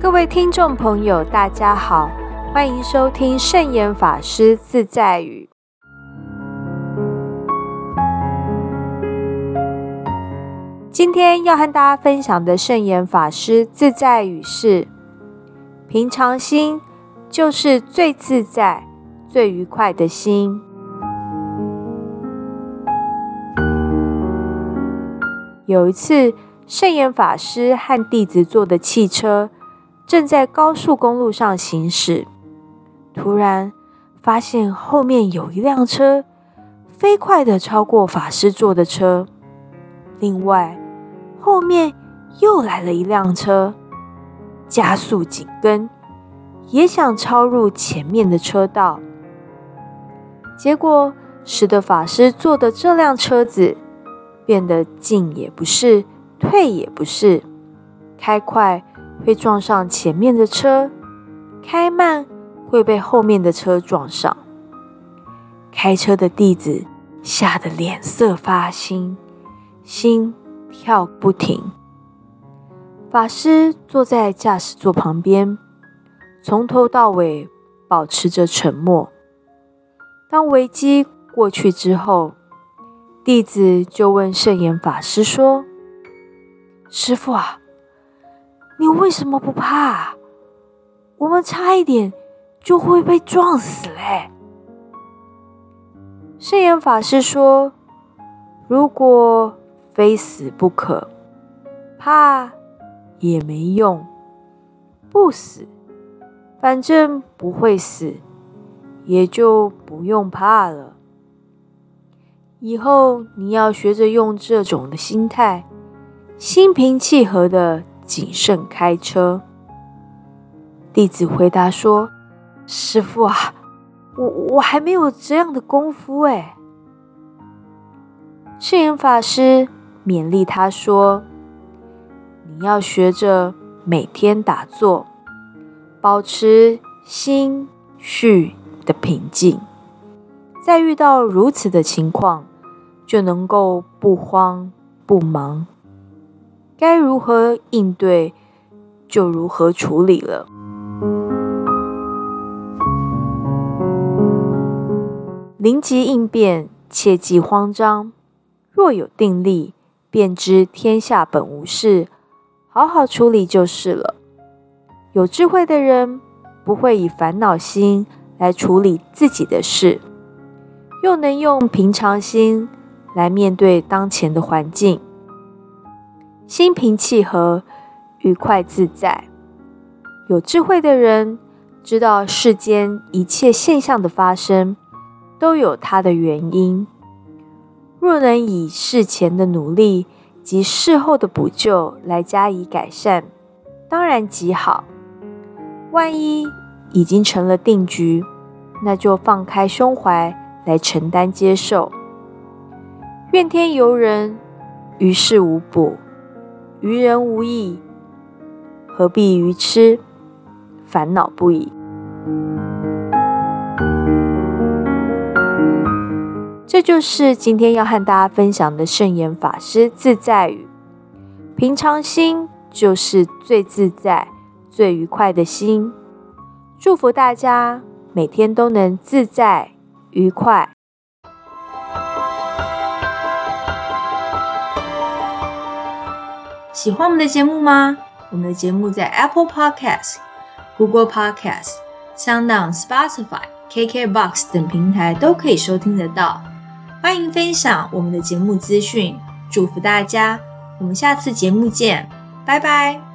各位听众朋友，大家好，欢迎收听圣严法师自在语。今天要和大家分享的圣严法师自在语是：平常心就是最自在、最愉快的心。有一次，圣严法师和弟子坐的汽车正在高速公路上行驶，突然发现后面有一辆车飞快的超过法师坐的车，另外。后面又来了一辆车，加速紧跟，也想超入前面的车道。结果使得法师坐的这辆车子变得进也不是，退也不是，开快会撞上前面的车，开慢会被后面的车撞上。开车的弟子吓得脸色发青，心。跳不停。法师坐在驾驶座旁边，从头到尾保持着沉默。当危机过去之后，弟子就问圣严法师说：“师傅啊，你为什么不怕？我们差一点就会被撞死嘞。”圣严法师说：“如果……”非死不可，怕也没用，不死，反正不会死，也就不用怕了。以后你要学着用这种的心态，心平气和的谨慎开车。弟子回答说：“师傅啊，我我还没有这样的功夫哎。”圣严法师。勉励他说：“你要学着每天打坐，保持心绪的平静。在遇到如此的情况，就能够不慌不忙，该如何应对就如何处理了。临机应变，切忌慌张。若有定力。”便知天下本无事，好好处理就是了。有智慧的人不会以烦恼心来处理自己的事，又能用平常心来面对当前的环境，心平气和，愉快自在。有智慧的人知道世间一切现象的发生都有它的原因。若能以事前的努力及事后的补救来加以改善，当然极好。万一已经成了定局，那就放开胸怀来承担接受。怨天尤人，于事无补，于人无益，何必愚痴烦恼不已？这就是今天要和大家分享的圣严法师自在语。平常心就是最自在、最愉快的心。祝福大家每天都能自在愉快。喜欢我们的节目吗？我们的节目在 Apple Podcast、Google Podcast、SoundOn、Spotify、KKBox 等平台都可以收听得到。欢迎分享我们的节目资讯，祝福大家！我们下次节目见，拜拜。